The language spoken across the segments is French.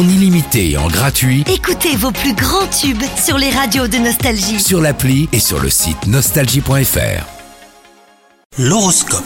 en illimité et en gratuit Écoutez vos plus grands tubes sur les radios de Nostalgie. sur l'appli et sur le site nostalgie.fr. L'horoscope.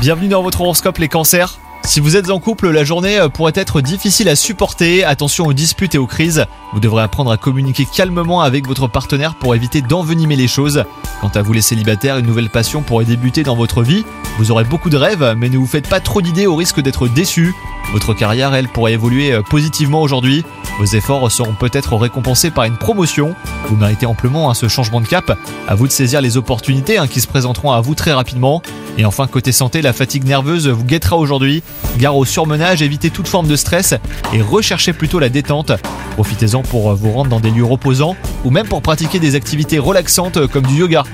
Bienvenue dans votre horoscope les cancers. Si vous êtes en couple, la journée euh, pourrait être difficile à supporter. Attention aux disputes et aux crises. Vous devrez apprendre à communiquer calmement avec votre partenaire pour éviter d'envenimer les choses. Quant à vous les célibataires, une nouvelle passion pourrait débuter dans votre vie. Vous aurez beaucoup de rêves, mais ne vous faites pas trop d'idées au risque d'être déçu. Votre carrière, elle, pourrait évoluer euh, positivement aujourd'hui. Vos efforts seront peut-être récompensés par une promotion. Vous méritez amplement hein, ce changement de cap. À vous de saisir les opportunités hein, qui se présenteront à vous très rapidement. Et enfin, côté santé, la fatigue nerveuse vous guettera aujourd'hui. Gare au surmenage, évitez toute forme de stress et recherchez plutôt la détente. Profitez-en pour vous rendre dans des lieux reposants ou même pour pratiquer des activités relaxantes comme du yoga.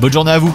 Bonne journée à vous